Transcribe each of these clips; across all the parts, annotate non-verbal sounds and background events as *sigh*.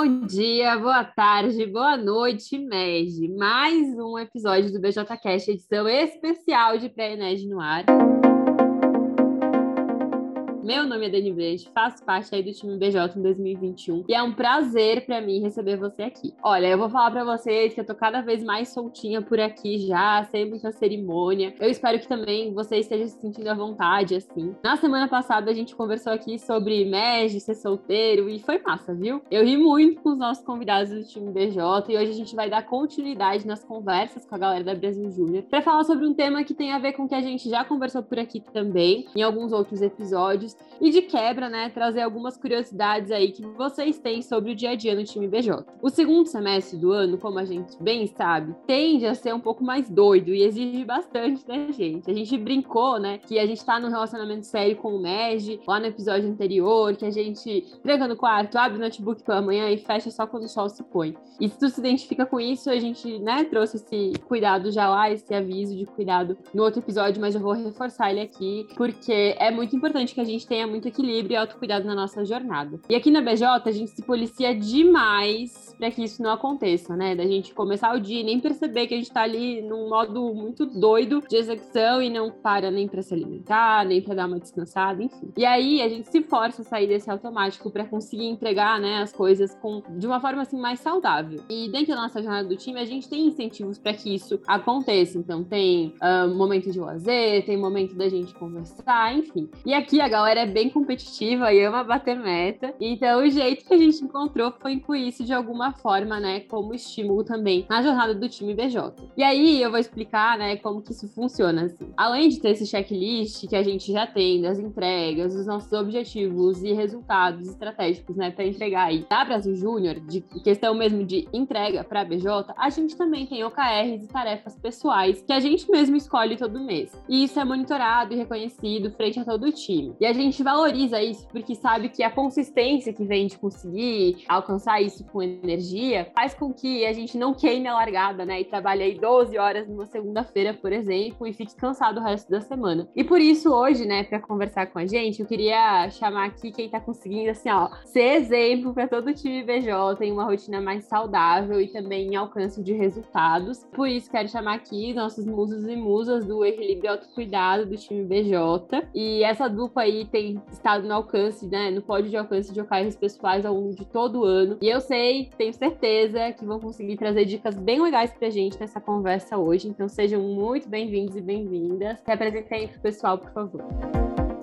Bom dia, boa tarde, boa noite, MEG. Mais um episódio do BJCast, edição especial de pré-ENED no ar. Meu nome é Dani Brecht, faço parte aí do time BJ em 2021 e é um prazer para mim receber você aqui. Olha, eu vou falar para vocês que eu tô cada vez mais soltinha por aqui já, sem muita cerimônia. Eu espero que também você esteja se sentindo à vontade, assim. Na semana passada a gente conversou aqui sobre MEG, ser solteiro e foi massa, viu? Eu ri muito com os nossos convidados do time BJ e hoje a gente vai dar continuidade nas conversas com a galera da Brasil Júnior para falar sobre um tema que tem a ver com o que a gente já conversou por aqui também, em alguns outros episódios, e de quebra, né, trazer algumas curiosidades aí que vocês têm sobre o dia a dia no time BJ. O segundo semestre do ano, como a gente bem sabe, tende a ser um pouco mais doido e exige bastante da gente. A gente brincou, né, que a gente tá num relacionamento sério com o MEG, lá no episódio anterior, que a gente tranca no quarto, abre o notebook pela manhã e fecha só quando o sol se põe. E se tu se identifica com isso, a gente, né, trouxe esse cuidado já lá, esse aviso de cuidado no outro episódio, mas eu vou reforçar ele aqui, porque é muito importante que a gente tenha muito equilíbrio e autocuidado na nossa jornada. E aqui na BJ, a gente se policia demais para que isso não aconteça, né? Da gente começar o dia e nem perceber que a gente tá ali num modo muito doido de execução e não para nem para se alimentar, nem para dar uma descansada, enfim. E aí a gente se força a sair desse automático para conseguir entregar, né, as coisas com de uma forma assim mais saudável. E dentro da nossa jornada do time, a gente tem incentivos para que isso aconteça. Então tem uh, momento de lazer, tem momento da gente conversar, enfim. E aqui a galera é bem competitiva e ama bater meta. Então, o jeito que a gente encontrou foi incluir isso de alguma forma, né, como estímulo também na jornada do time BJ. E aí, eu vou explicar, né, como que isso funciona, assim. Além de ter esse checklist que a gente já tem das entregas, dos nossos objetivos e resultados estratégicos, né, para entregar aí da Brasil Júnior, de questão mesmo de entrega para BJ, a gente também tem OKRs e tarefas pessoais que a gente mesmo escolhe todo mês. E isso é monitorado e reconhecido frente a todo o time. E a gente valoriza isso porque sabe que a consistência que vem de conseguir alcançar isso com energia faz com que a gente não queime a largada, né? E trabalhe aí 12 horas numa segunda-feira, por exemplo, e fique cansado o resto da semana. E por isso, hoje, né, para conversar com a gente, eu queria chamar aqui quem tá conseguindo, assim, ó, ser exemplo para todo o time BJ em uma rotina mais saudável e também em alcance de resultados. Por isso, quero chamar aqui nossos musos e musas do equilíbrio e autocuidado do time BJ. E essa dupla aí tem estado no alcance, né, no pódio de alcance de OKRs pessoais ao longo de todo o ano. E eu sei, tenho certeza que vão conseguir trazer dicas bem legais pra gente nessa conversa hoje. Então sejam muito bem-vindos e bem-vindas. Se apresentem pro pessoal, por favor.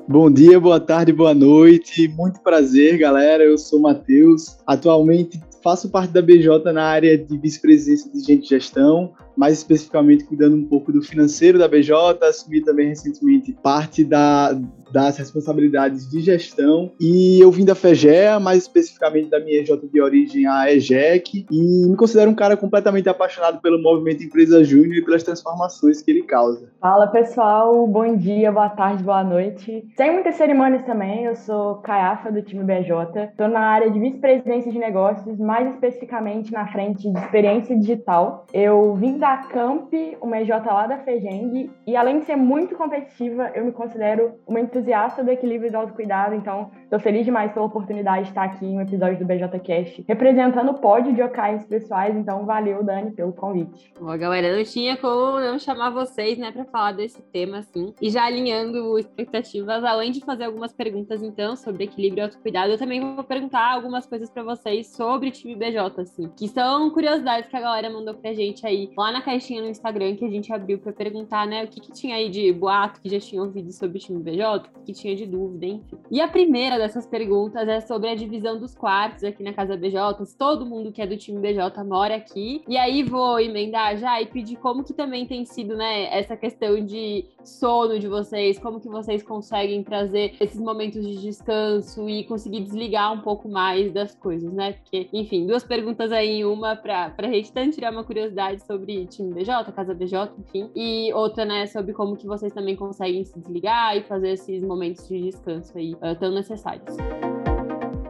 Bom dia, boa tarde, boa noite. Muito prazer, galera. Eu sou o Matheus. Atualmente faço parte da BJ na área de vice-presidência de gente de gestão mais especificamente cuidando um pouco do financeiro da BJ, assumi também recentemente parte da, das responsabilidades de gestão e eu vim da FEGEA, mais especificamente da minha EJ de origem, a EJEC, e me considero um cara completamente apaixonado pelo movimento Empresa Júnior e pelas transformações que ele causa. Fala pessoal, bom dia, boa tarde, boa noite. Sem muitas cerimônias também, eu sou Caiafa do time BJ, estou na área de vice-presidência de negócios, mais especificamente na frente de experiência digital. Eu vim da Camp, uma EJ lá da Fejeng, e além de ser muito competitiva, eu me considero uma entusiasta do equilíbrio e do autocuidado, então estou feliz demais pela oportunidade de estar aqui em um episódio do BJCast, representando o pódio de OKs pessoais, então valeu, Dani, pelo convite. Bom, galera, não tinha como não chamar vocês, né, para falar desse tema, assim, e já alinhando expectativas, além de fazer algumas perguntas, então, sobre equilíbrio e autocuidado, eu também vou perguntar algumas coisas para vocês sobre o time BJ, assim, que são curiosidades que a galera mandou pra gente aí lá na caixinha no Instagram que a gente abriu para perguntar, né, o que, que, tinha aí de boato que já tinha ouvido sobre o time BJ, o que, que tinha de dúvida, enfim. E a primeira dessas perguntas é sobre a divisão dos quartos aqui na casa BJ. Todo mundo que é do time BJ mora aqui. E aí vou emendar já e pedir como que também tem sido, né, essa questão de sono de vocês, como que vocês conseguem trazer esses momentos de descanso e conseguir desligar um pouco mais das coisas, né? Porque, enfim, duas perguntas aí em uma para a gente tanto tirar uma curiosidade sobre time BJ, Casa BJ, enfim. E outra, né, sobre como que vocês também conseguem se desligar e fazer esses momentos de descanso aí uh, tão necessários.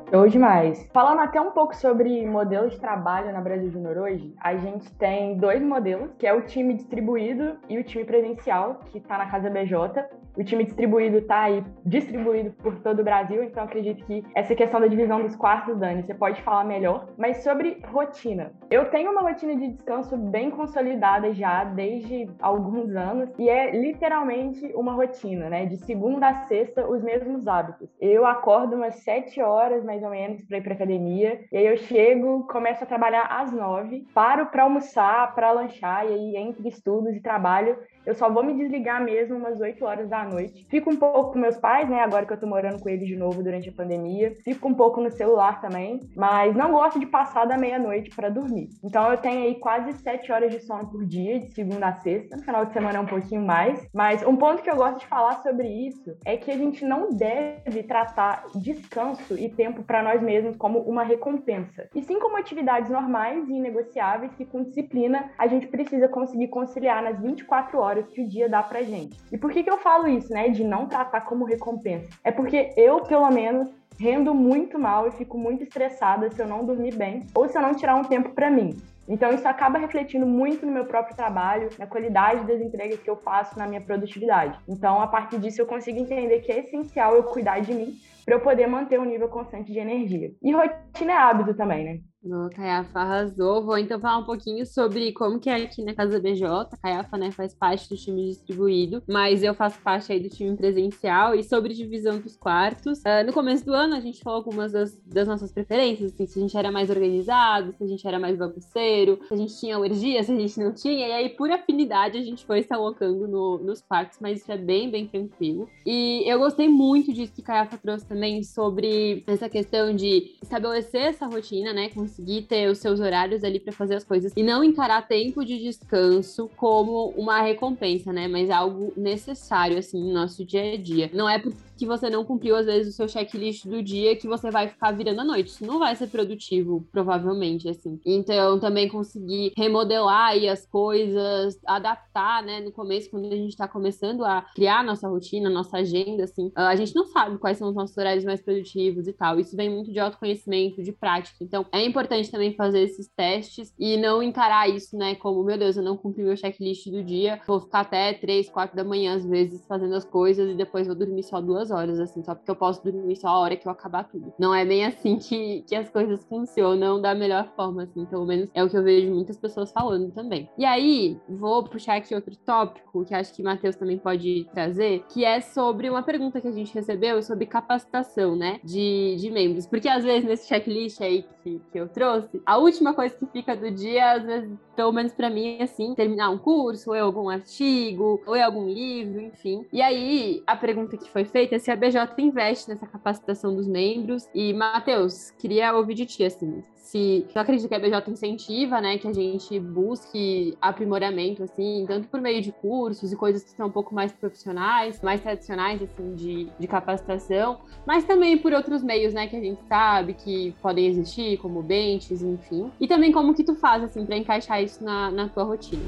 Show demais. Falando até um pouco sobre modelos de trabalho na Brasil Junior hoje, a gente tem dois modelos, que é o time distribuído e o time presencial, que está na Casa BJ. O time distribuído está aí, distribuído por todo o Brasil, então acredito que essa questão da divisão dos quartos, Dani, você pode falar melhor. Mas sobre rotina. Eu tenho uma rotina de descanso bem consolidada já desde alguns anos e é literalmente uma rotina, né? De segunda a sexta, os mesmos hábitos. Eu acordo umas sete horas mais ou menos para ir para academia. E aí eu chego, começo a trabalhar às nove, paro para almoçar, para lanchar e aí entre estudos e trabalho eu só vou me desligar mesmo umas 8 horas da noite. Fico um pouco com meus pais, né? Agora que eu tô morando com eles de novo durante a pandemia. Fico um pouco no celular também. Mas não gosto de passar da meia-noite para dormir. Então eu tenho aí quase 7 horas de sono por dia, de segunda a sexta. No final de semana é um pouquinho mais. Mas um ponto que eu gosto de falar sobre isso é que a gente não deve tratar descanso e tempo para nós mesmos como uma recompensa. E sim como atividades normais e inegociáveis que com disciplina a gente precisa conseguir conciliar nas 24 horas horas que o dia dá pra gente. E por que, que eu falo isso, né? De não tratar como recompensa? É porque eu, pelo menos, rendo muito mal e fico muito estressada se eu não dormir bem ou se eu não tirar um tempo para mim. Então isso acaba refletindo muito no meu próprio trabalho, na qualidade das entregas que eu faço, na minha produtividade. Então a partir disso eu consigo entender que é essencial eu cuidar de mim para eu poder manter um nível constante de energia. E rotina é hábito também, né? No Caiafa arrasou. Vou então falar um pouquinho sobre como que é aqui na Casa BJ. A Caiafa, né, faz parte do time distribuído, mas eu faço parte aí do time presencial e sobre divisão dos quartos. Uh, no começo do ano a gente falou algumas das, das, nossas preferências, assim, se a gente era mais organizado, se a gente era mais bagunceiro, se a gente tinha alergia, se a gente não tinha. E aí, por afinidade, a gente foi se alocando no, nos quartos, mas isso é bem, bem tranquilo. E eu gostei muito disso que Caiafa trouxe também sobre essa questão de estabelecer essa rotina, né, com conseguir ter os seus horários ali para fazer as coisas e não encarar tempo de descanso como uma recompensa, né? Mas algo necessário, assim, no nosso dia a dia. Não é porque que você não cumpriu, às vezes, o seu checklist do dia que você vai ficar virando a noite. Isso não vai ser produtivo, provavelmente, assim. Então, também conseguir remodelar aí as coisas, adaptar, né? No começo, quando a gente tá começando a criar nossa rotina, nossa agenda, assim, a gente não sabe quais são os nossos horários mais produtivos e tal. Isso vem muito de autoconhecimento, de prática. Então, é importante também fazer esses testes e não encarar isso, né, como, meu Deus, eu não cumpri meu checklist do dia, vou ficar até três, quatro da manhã, às vezes, fazendo as coisas e depois vou dormir só duas duas horas, assim, só porque eu posso dormir só a hora que eu acabar tudo. Não é bem assim *laughs* que, que as coisas funcionam da melhor forma, assim, pelo menos é o que eu vejo muitas pessoas falando também. E aí, vou puxar aqui outro tópico que acho que Matheus também pode trazer, que é sobre uma pergunta que a gente recebeu sobre capacitação, né, de, de membros. Porque às vezes nesse checklist aí que, que eu trouxe, a última coisa que fica do dia, às vezes, pelo menos para mim, assim, terminar um curso, ou é algum artigo, ou é algum livro, enfim. E aí, a pergunta que foi feita se a BJ investe nessa capacitação dos membros. E, Matheus, queria ouvir de ti, assim, se tu acredita que a BJ incentiva, né, que a gente busque aprimoramento, assim, tanto por meio de cursos e coisas que são um pouco mais profissionais, mais tradicionais, assim, de, de capacitação, mas também por outros meios, né, que a gente sabe que podem existir, como benches, enfim. E também como que tu faz, assim, para encaixar isso na, na tua rotina.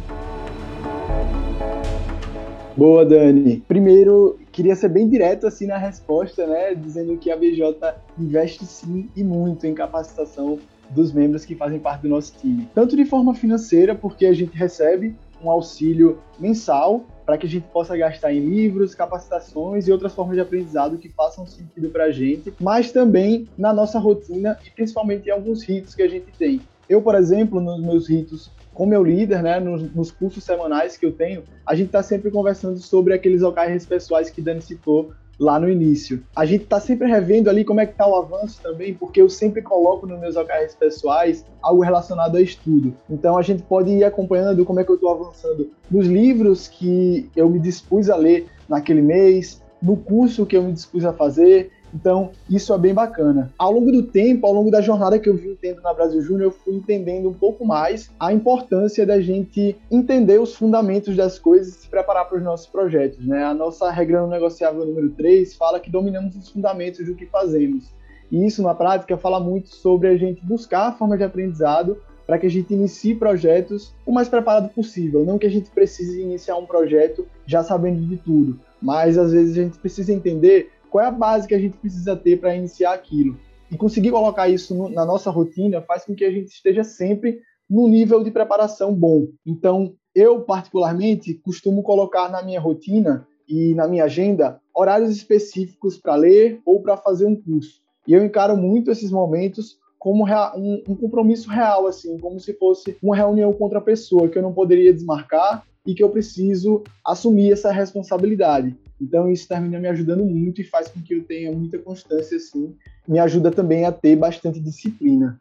Boa, Dani. Primeiro, queria ser bem direto assim na resposta, né, dizendo que a BJ investe sim e muito em capacitação dos membros que fazem parte do nosso time. Tanto de forma financeira, porque a gente recebe um auxílio mensal para que a gente possa gastar em livros, capacitações e outras formas de aprendizado que façam sentido para a gente, mas também na nossa rotina e principalmente em alguns ritos que a gente tem. Eu, por exemplo, nos meus ritos com meu líder, né, nos, nos, cursos semanais que eu tenho, a gente está sempre conversando sobre aqueles OKRs pessoais que Dani citou lá no início. A gente está sempre revendo ali como é que está o avanço também, porque eu sempre coloco nos meus OKRs pessoais algo relacionado a estudo. Então a gente pode ir acompanhando como é que eu estou avançando nos livros que eu me dispus a ler naquele mês, no curso que eu me dispus a fazer, então, isso é bem bacana. Ao longo do tempo, ao longo da jornada que eu vim tendo na Brasil Júnior, eu fui entendendo um pouco mais a importância da gente entender os fundamentos das coisas e se preparar para os nossos projetos. Né? A nossa regra não negociável número 3 fala que dominamos os fundamentos do que fazemos. E isso, na prática, fala muito sobre a gente buscar a forma de aprendizado para que a gente inicie projetos o mais preparado possível. Não que a gente precise iniciar um projeto já sabendo de tudo, mas às vezes a gente precisa entender qual é a base que a gente precisa ter para iniciar aquilo. E conseguir colocar isso no, na nossa rotina faz com que a gente esteja sempre no nível de preparação bom. Então, eu, particularmente, costumo colocar na minha rotina e na minha agenda horários específicos para ler ou para fazer um curso. E eu encaro muito esses momentos como um, compromisso real, assim, como se fosse uma reunião com outra pessoa que eu não poderia desmarcar e que eu preciso assumir essa responsabilidade. Então isso termina me ajudando muito e faz com que eu tenha muita constância, assim, me ajuda também a ter bastante disciplina.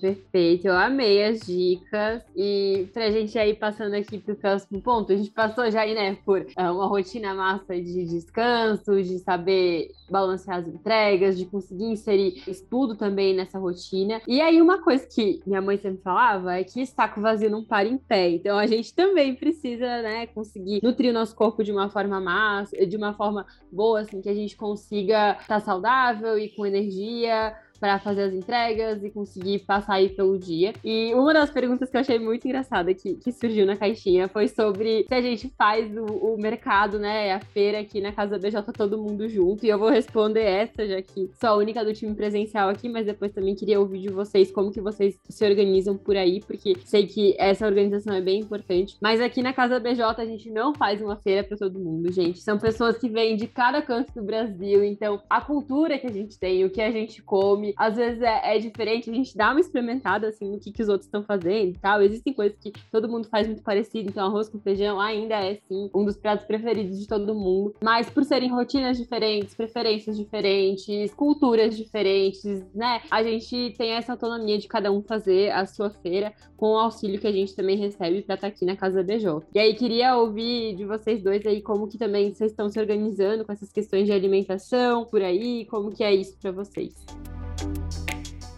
Perfeito. Eu amei as dicas. E pra gente aí passando aqui pro próximo ponto, a gente passou já aí, né, por uh, uma rotina massa de descanso, de saber balancear as entregas, de conseguir inserir estudo também nessa rotina. E aí, uma coisa que minha mãe sempre falava é que saco vazio não para em pé. Então a gente também precisa, né, conseguir nutrir o nosso corpo de uma forma massa, de uma forma boa, assim, que a gente consiga estar tá saudável e com energia para fazer as entregas e conseguir passar aí pelo dia. E uma das perguntas que eu achei muito engraçada que, que surgiu na caixinha foi sobre se a gente faz o, o mercado, né, a feira aqui na Casa BJ todo mundo junto. E eu vou responder essa, já que sou a única do time presencial aqui, mas depois também queria ouvir de vocês como que vocês se organizam por aí, porque sei que essa organização é bem importante. Mas aqui na Casa BJ a gente não faz uma feira para todo mundo, gente. São pessoas que vêm de cada canto do Brasil, então a cultura que a gente tem, o que a gente come, às vezes é, é, diferente, a gente dá uma experimentada assim no que, que os outros estão fazendo e tal. Existem coisas que todo mundo faz muito parecido, então arroz com feijão ainda é sim um dos pratos preferidos de todo mundo. Mas por serem rotinas diferentes, preferências diferentes, culturas diferentes, né? A gente tem essa autonomia de cada um fazer a sua feira com o auxílio que a gente também recebe para estar tá aqui na Casa BJ. E aí queria ouvir de vocês dois aí como que também vocês estão se organizando com essas questões de alimentação por aí, como que é isso para vocês.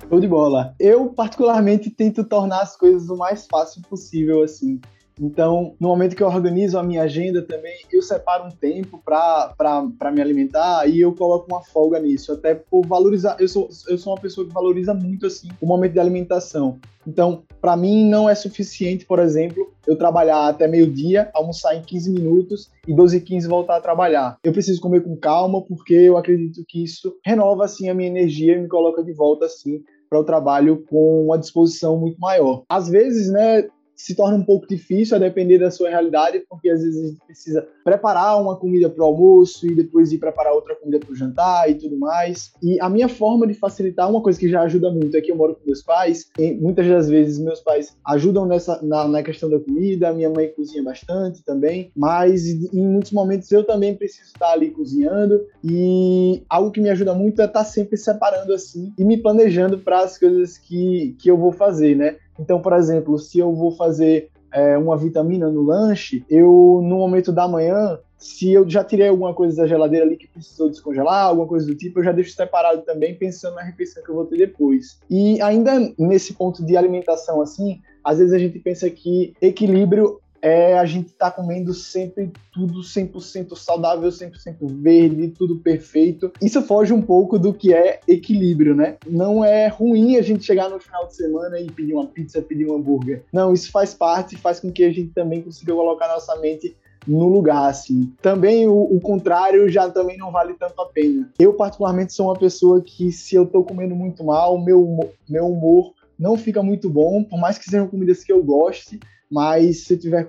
Show de bola. Eu, particularmente, tento tornar as coisas o mais fácil possível, assim. Então, no momento que eu organizo a minha agenda também, eu separo um tempo para me alimentar e eu coloco uma folga nisso, até por valorizar. Eu sou, eu sou uma pessoa que valoriza muito assim o momento de alimentação. Então, para mim, não é suficiente, por exemplo, eu trabalhar até meio-dia, almoçar em 15 minutos e 12 e 15 voltar a trabalhar. Eu preciso comer com calma, porque eu acredito que isso renova assim a minha energia e me coloca de volta assim para o trabalho com uma disposição muito maior. Às vezes, né, se torna um pouco difícil a depender da sua realidade, porque às vezes a gente precisa preparar uma comida para o almoço e depois ir preparar outra comida para o jantar e tudo mais. E a minha forma de facilitar, uma coisa que já ajuda muito é que eu moro com meus pais, e muitas das vezes meus pais ajudam nessa, na, na questão da comida, minha mãe cozinha bastante também, mas em muitos momentos eu também preciso estar ali cozinhando e algo que me ajuda muito é estar sempre separando assim e me planejando para as coisas que, que eu vou fazer, né? Então, por exemplo, se eu vou fazer é, uma vitamina no lanche, eu, no momento da manhã, se eu já tirei alguma coisa da geladeira ali que precisou descongelar, alguma coisa do tipo, eu já deixo separado também, pensando na refeição que eu vou ter depois. E ainda nesse ponto de alimentação, assim, às vezes a gente pensa que equilíbrio é a gente tá comendo sempre tudo 100% saudável, 100% verde, tudo perfeito. Isso foge um pouco do que é equilíbrio, né? Não é ruim a gente chegar no final de semana e pedir uma pizza, pedir um hambúrguer. Não, isso faz parte, faz com que a gente também consiga colocar nossa mente no lugar, assim. Também o, o, contrário já também não vale tanto a pena. Eu, particularmente, sou uma pessoa que, se eu tô comendo muito mal, meu, meu humor não fica muito bom, por mais que sejam comidas que eu goste, mas se tiver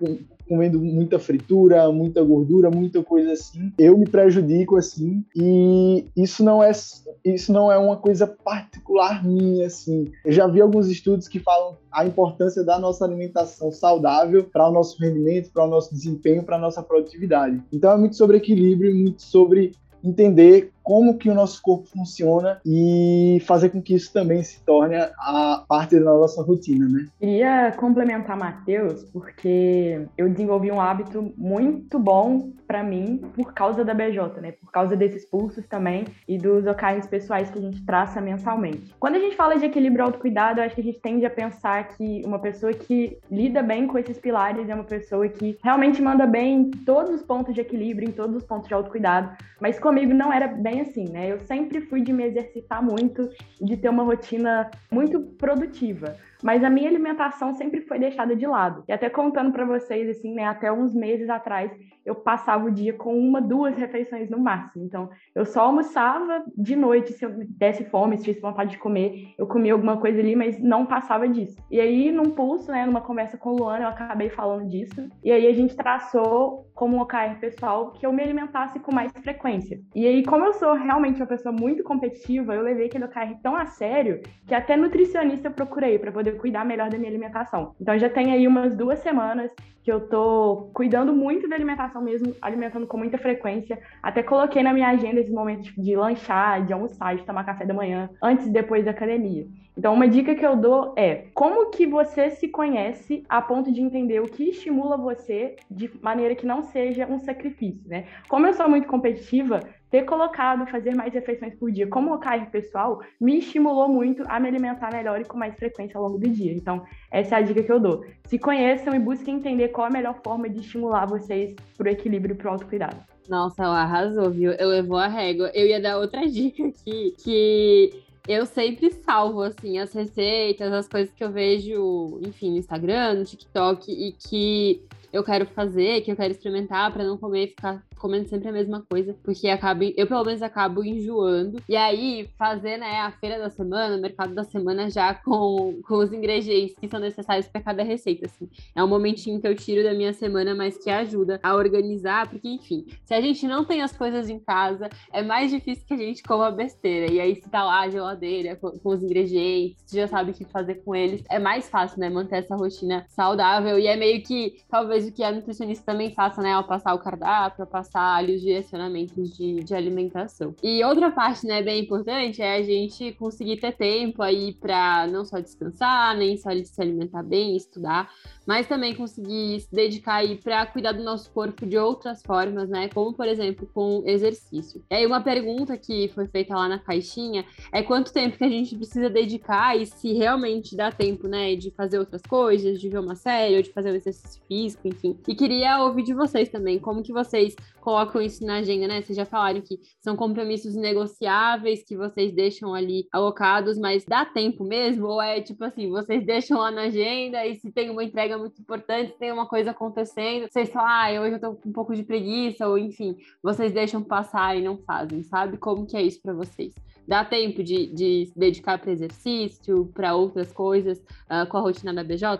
comendo muita fritura, muita gordura, muita coisa assim, eu me prejudico assim e isso não é isso não é uma coisa particular minha assim. Eu já vi alguns estudos que falam a importância da nossa alimentação saudável para o nosso rendimento, para o nosso desempenho, para a nossa produtividade. Então é muito sobre equilíbrio, muito sobre entender como que o nosso corpo funciona e fazer com que isso também se torne a parte da nossa rotina, né? Queria complementar Matheus, porque eu desenvolvi um hábito muito bom para mim por causa da BJ, né? Por causa desses pulsos também e dos locais pessoais que a gente traça mensalmente. Quando a gente fala de equilíbrio autocuidado, eu acho que a gente tende a pensar que uma pessoa que lida bem com esses pilares é uma pessoa que realmente manda bem em todos os pontos de equilíbrio, em todos os pontos de autocuidado, mas comigo não era bem assim, né? Eu sempre fui de me exercitar muito, de ter uma rotina muito produtiva. Mas a minha alimentação sempre foi deixada de lado. E até contando para vocês, assim, né, até uns meses atrás, eu passava o dia com uma, duas refeições no máximo. Então, eu só almoçava de noite, se eu desse fome, se tivesse vontade de comer, eu comia alguma coisa ali, mas não passava disso. E aí, num pulso, né, numa conversa com o Luana, eu acabei falando disso. E aí a gente traçou como um OKR pessoal que eu me alimentasse com mais frequência. E aí, como eu sou realmente uma pessoa muito competitiva, eu levei aquele OKR tão a sério que até nutricionista eu procurei para poder cuidar melhor da minha alimentação. Então já tem aí umas duas semanas que eu tô cuidando muito da alimentação mesmo, alimentando com muita frequência. Até coloquei na minha agenda esse momento de, de lanchar, de almoçar, de tomar café da manhã, antes e depois da academia. Então, uma dica que eu dou é como que você se conhece a ponto de entender o que estimula você de maneira que não seja um sacrifício, né? Como eu sou muito competitiva, ter colocado fazer mais refeições por dia como OKR pessoal me estimulou muito a me alimentar melhor e com mais frequência ao longo do dia. Então, essa é a dica que eu dou. Se conheçam e busquem entender qual a melhor forma de estimular vocês para o equilíbrio e para o autocuidado. Nossa, arrasou, viu? Eu levou a régua. Eu ia dar outra *laughs* dica aqui, que eu sempre salvo, assim, as receitas, as coisas que eu vejo, enfim, no Instagram, no TikTok, e que eu quero fazer, que eu quero experimentar para não comer e ficar comendo sempre a mesma coisa, porque acaba, eu pelo menos acabo enjoando. E aí, fazer, né, a feira da semana, o mercado da semana já com, com os ingredientes que são necessários para cada receita, assim. É um momentinho que eu tiro da minha semana, mas que ajuda a organizar, porque, enfim, se a gente não tem as coisas em casa, é mais difícil que a gente coma besteira. E aí, se tá lá a geladeira com, com os ingredientes, já sabe o que fazer com eles, é mais fácil, né, manter essa rotina saudável. E é meio que, talvez, que a nutricionista também faça, né, ao passar o cardápio, ao passar ali os direcionamentos de, de alimentação. E outra parte, né, bem importante é a gente conseguir ter tempo aí para não só descansar, nem só se alimentar bem, estudar, mas também conseguir se dedicar aí para cuidar do nosso corpo de outras formas, né? Como, por exemplo, com exercício. E aí, uma pergunta que foi feita lá na caixinha é quanto tempo que a gente precisa dedicar e se realmente dá tempo, né, de fazer outras coisas, de ver uma série ou de fazer um exercício físico, enfim. E queria ouvir de vocês também, como que vocês colocam isso na agenda, né? Vocês já falaram que são compromissos negociáveis que vocês deixam ali alocados, mas dá tempo mesmo? Ou é tipo assim, vocês deixam lá na agenda e se tem uma entrega muito importante, tem uma coisa acontecendo, vocês falam, ah, hoje eu tô com um pouco de preguiça, ou enfim, vocês deixam passar e não fazem, sabe? Como que é isso para vocês? Dá tempo de, de se dedicar para exercício, para outras coisas uh, com a rotina da BJ?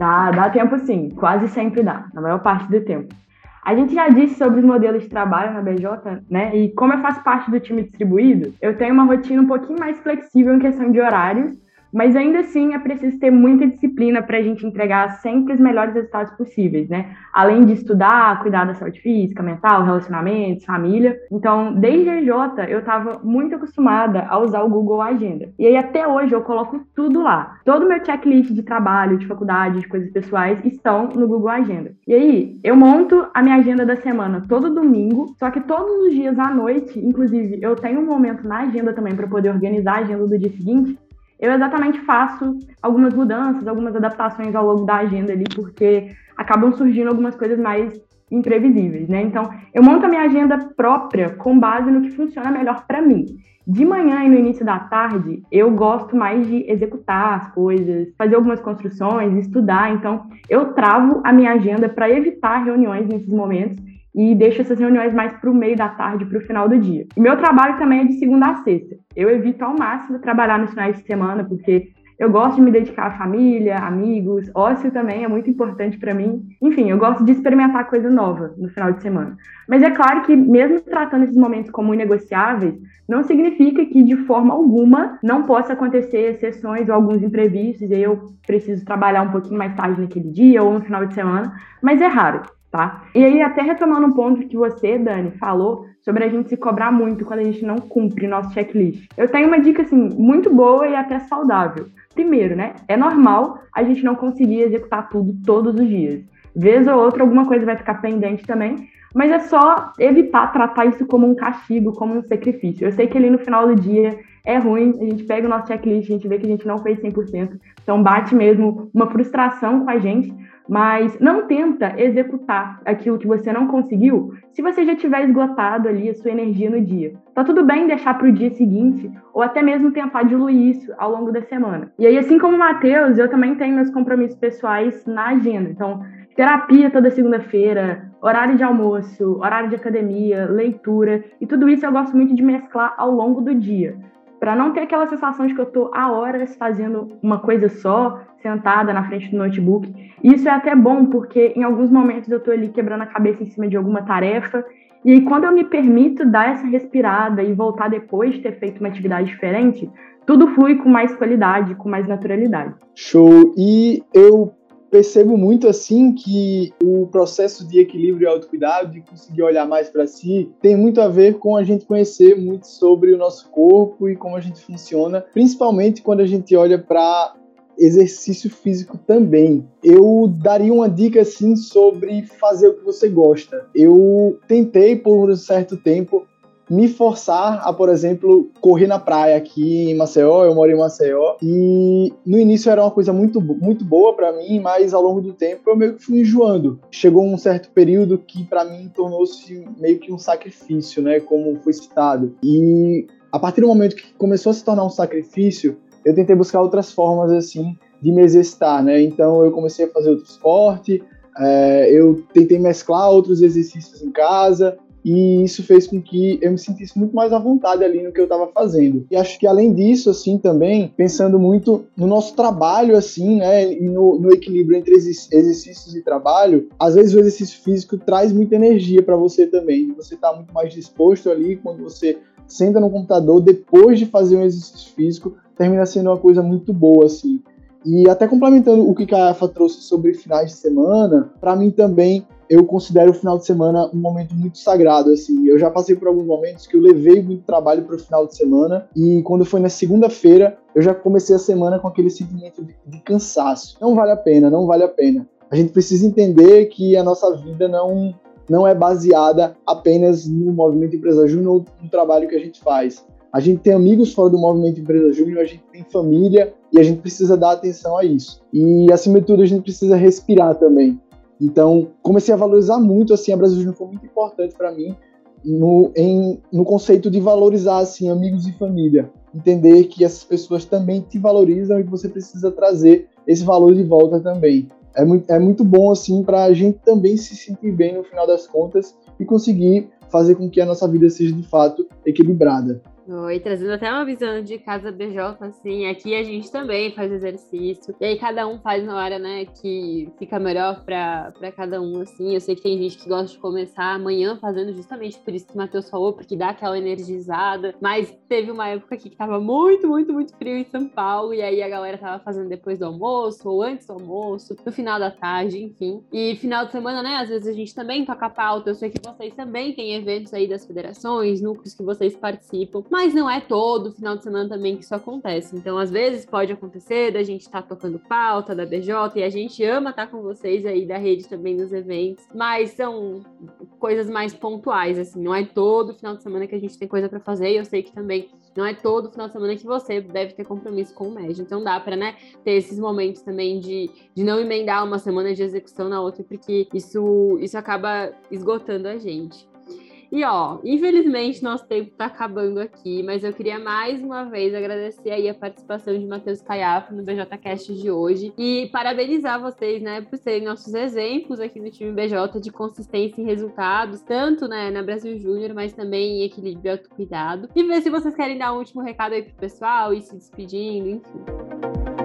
Dá, dá tempo sim, quase sempre dá, na maior parte do tempo. A gente já disse sobre os modelos de trabalho na BJ, né? E como eu faço parte do time distribuído, eu tenho uma rotina um pouquinho mais flexível em questão de horários mas ainda assim é preciso ter muita disciplina para a gente entregar sempre os melhores resultados possíveis, né? Além de estudar, cuidar da saúde física, mental, relacionamentos, família. Então, desde a J, eu estava muito acostumada a usar o Google Agenda. E aí até hoje eu coloco tudo lá. Todo o meu checklist de trabalho, de faculdade, de coisas pessoais estão no Google Agenda. E aí eu monto a minha agenda da semana todo domingo, só que todos os dias à noite, inclusive, eu tenho um momento na agenda também para poder organizar a agenda do dia seguinte eu exatamente faço algumas mudanças, algumas adaptações ao longo da agenda ali, porque acabam surgindo algumas coisas mais imprevisíveis, né? Então, eu monto a minha agenda própria com base no que funciona melhor para mim. De manhã e no início da tarde, eu gosto mais de executar as coisas, fazer algumas construções, estudar. Então, eu travo a minha agenda para evitar reuniões nesses momentos e deixo essas reuniões mais para o meio da tarde, para o final do dia. E meu trabalho também é de segunda a sexta. Eu evito ao máximo trabalhar nos finais de semana, porque eu gosto de me dedicar à família, amigos, ócio também é muito importante para mim. Enfim, eu gosto de experimentar coisa nova no final de semana. Mas é claro que, mesmo tratando esses momentos como inegociáveis, não significa que de forma alguma não possa acontecer exceções ou alguns imprevistos, e eu preciso trabalhar um pouquinho mais tarde naquele dia ou no final de semana, mas é raro tá? E aí, até retomando um ponto que você, Dani, falou sobre a gente se cobrar muito quando a gente não cumpre nosso checklist. Eu tenho uma dica, assim, muito boa e até saudável. Primeiro, né? É normal a gente não conseguir executar tudo todos os dias. Vez ou outra, alguma coisa vai ficar pendente também, mas é só evitar tratar isso como um castigo, como um sacrifício. Eu sei que ali no final do dia é ruim, a gente pega o nosso checklist, a gente vê que a gente não fez 100%, então bate mesmo uma frustração com a gente, mas não tenta executar aquilo que você não conseguiu se você já tiver esgotado ali a sua energia no dia. Tá tudo bem deixar para o dia seguinte ou até mesmo tentar diluir isso ao longo da semana. E aí, assim como o Matheus, eu também tenho meus compromissos pessoais na agenda. Então, terapia toda segunda-feira, horário de almoço, horário de academia, leitura, e tudo isso eu gosto muito de mesclar ao longo do dia, para não ter aquela sensação de que eu estou há horas fazendo uma coisa só, sentada na frente do notebook. Isso é até bom, porque em alguns momentos eu estou ali quebrando a cabeça em cima de alguma tarefa, e aí quando eu me permito dar essa respirada e voltar depois de ter feito uma atividade diferente, tudo flui com mais qualidade, com mais naturalidade. Show! E eu percebo muito assim que o processo de equilíbrio e autocuidado, de conseguir olhar mais para si, tem muito a ver com a gente conhecer muito sobre o nosso corpo e como a gente funciona, principalmente quando a gente olha para exercício físico também. Eu daria uma dica assim sobre fazer o que você gosta. Eu tentei por um certo tempo me forçar a, por exemplo, correr na praia aqui em Maceió, eu moro em Maceió, e no início era uma coisa muito, muito boa para mim, mas ao longo do tempo eu meio que fui enjoando. Chegou um certo período que para mim tornou-se meio que um sacrifício, né, como foi citado. E a partir do momento que começou a se tornar um sacrifício, eu tentei buscar outras formas assim de me exercitar, né? Então eu comecei a fazer outro esporte, é, eu tentei mesclar outros exercícios em casa, e isso fez com que eu me sentisse muito mais à vontade ali no que eu estava fazendo. E acho que além disso, assim, também, pensando muito no nosso trabalho, assim, né, e no, no equilíbrio entre exercícios e trabalho, às vezes o exercício físico traz muita energia para você também. Você está muito mais disposto ali quando você senta no computador depois de fazer um exercício físico, termina sendo uma coisa muito boa, assim. E até complementando o que a AFA trouxe sobre finais de semana, para mim também eu considero o final de semana um momento muito sagrado, assim. Eu já passei por alguns momentos que eu levei muito trabalho para o final de semana e quando foi na segunda-feira, eu já comecei a semana com aquele sentimento de, de, cansaço. Não vale a pena, não vale a pena. A gente precisa entender que a nossa vida não não é baseada apenas no movimento Empresa Júnior ou no trabalho que a gente faz. A gente tem amigos fora do movimento Empresa Júnior, a gente tem família e a gente precisa dar atenção a isso. E acima de tudo, a gente precisa respirar também. Então, comecei a valorizar muito, assim, a Brasil foi muito importante para mim no, em, no conceito de valorizar, assim, amigos e família. Entender que essas pessoas também te valorizam e que você precisa trazer esse valor de volta também. É muito, é muito bom, assim, para a gente também se sentir bem no final das contas e conseguir fazer com que a nossa vida seja de fato equilibrada. Oi, trazendo até uma visão de casa BJ, assim, aqui a gente também faz exercício, e aí cada um faz na hora, né, que fica melhor pra, cada um, assim, eu sei que tem gente que gosta de começar amanhã fazendo justamente por isso que o Matheus falou, porque dá aquela energizada, mas teve uma época aqui que tava muito, muito, muito frio em São Paulo, e aí a galera tava fazendo depois do almoço, ou antes do almoço, no final da tarde, enfim, e final de semana, né, às vezes a gente também toca pauta, eu sei que vocês também têm eventos aí das federações, núcleos que vocês participam, mas não é todo final de semana também que isso acontece. Então, às vezes pode acontecer da gente estar tá tocando pauta da BJ e a gente ama estar tá com vocês aí da rede também nos eventos, mas são coisas mais pontuais, assim, não é todo final de semana que a gente tem coisa para fazer e eu sei que também não é todo final de semana que você deve ter compromisso com o médio. Então dá para, né, ter esses momentos também de, de não emendar uma semana de execução na outra, porque isso, isso acaba esgotando a gente. E ó, infelizmente nosso tempo está acabando aqui, mas eu queria mais uma vez agradecer aí a participação de Matheus Caiafa no BJCast de hoje e parabenizar vocês, né, por serem nossos exemplos aqui no time BJ de consistência em resultados, tanto né, na Brasil Júnior, mas também em equilíbrio e autocuidado. E ver se vocês querem dar um último recado aí pro pessoal e se despedindo, enfim.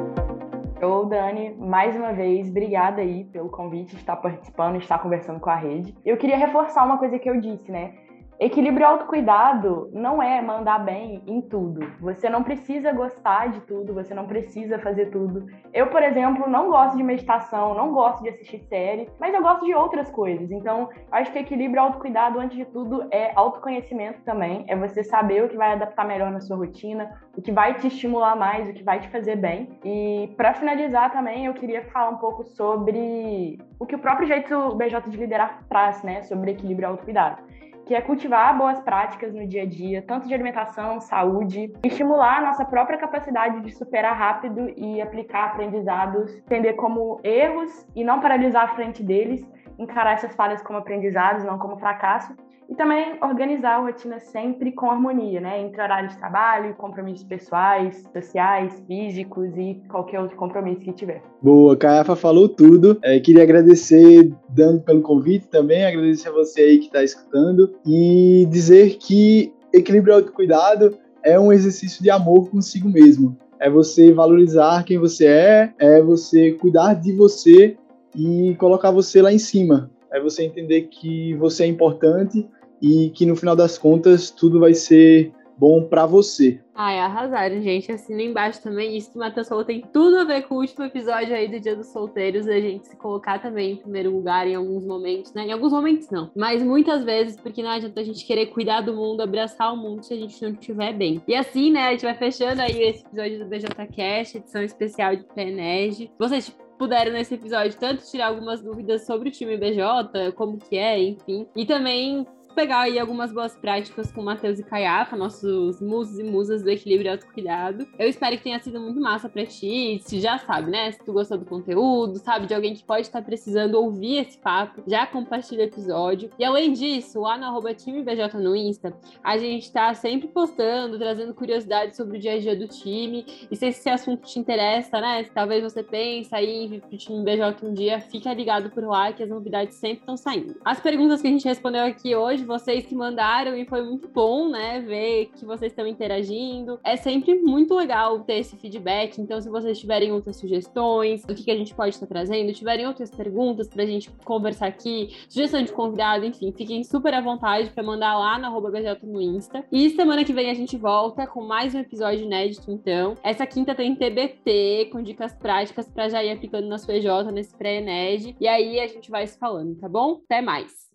Ô, Dani, mais uma vez, obrigada aí pelo convite estar participando estar conversando com a rede. Eu queria reforçar uma coisa que eu disse, né? Equilíbrio e autocuidado não é mandar bem em tudo. Você não precisa gostar de tudo, você não precisa fazer tudo. Eu, por exemplo, não gosto de meditação, não gosto de assistir série, mas eu gosto de outras coisas. Então, acho que equilíbrio e autocuidado, antes de tudo, é autoconhecimento também. É você saber o que vai adaptar melhor na sua rotina, o que vai te estimular mais, o que vai te fazer bem. E para finalizar também, eu queria falar um pouco sobre o que o próprio jeito BJ de liderar traz, né? Sobre equilíbrio e autocuidado que é cultivar boas práticas no dia a dia, tanto de alimentação, saúde, estimular a nossa própria capacidade de superar rápido e aplicar aprendizados, entender como erros e não paralisar à frente deles, encarar essas falhas como aprendizados, não como fracasso, e também organizar a rotina sempre com harmonia, né? Entre horário de trabalho, compromissos pessoais, sociais, físicos e qualquer outro compromisso que tiver. Boa, Caiafa falou tudo. É, queria agradecer, Dani, pelo convite também, agradecer a você aí que está escutando e dizer que equilíbrio e autocuidado é um exercício de amor consigo mesmo. É você valorizar quem você é, é você cuidar de você e colocar você lá em cima. É você entender que você é importante e que no final das contas tudo vai ser bom para você. Ai, arrasaram, gente. Assina embaixo também. Isso que o Matheus falou tem tudo a ver com o último episódio aí do Dia dos Solteiros, a gente se colocar também em primeiro lugar em alguns momentos, né? Em alguns momentos não, mas muitas vezes, porque não adianta a gente querer cuidar do mundo, abraçar o mundo se a gente não estiver bem. E assim, né, a gente vai fechando aí esse episódio do BJCast, edição especial de PNEG. Vocês puderam nesse episódio tanto tirar algumas dúvidas sobre o time BJ, como que é, enfim, e também pegar aí algumas boas práticas com Matheus e Caiafa, nossos musos e musas do equilíbrio e autocuidado. Eu espero que tenha sido muito massa pra ti. Se já sabe, né? Se tu gostou do conteúdo, sabe de alguém que pode estar precisando ouvir esse papo, já compartilha o episódio. E além disso, lá no arroba TimeBJ no Insta, a gente tá sempre postando, trazendo curiosidades sobre o dia a dia do time. E se esse assunto te interessa, né? Se talvez você pensa aí em vir pro time BJ um dia, fica ligado por lá que as novidades sempre estão saindo. As perguntas que a gente respondeu aqui hoje vocês que mandaram e foi muito bom, né, ver que vocês estão interagindo. É sempre muito legal ter esse feedback. Então, se vocês tiverem outras sugestões, o que, que a gente pode estar trazendo, tiverem outras perguntas pra gente conversar aqui, sugestão de convidado, enfim, fiquem super à vontade para mandar lá no arroba no Insta. E semana que vem a gente volta com mais um episódio inédito, então. Essa quinta tem TBT, com dicas práticas para já ir aplicando na sua EJ nesse pré-ENED. E aí a gente vai se falando, tá bom? Até mais!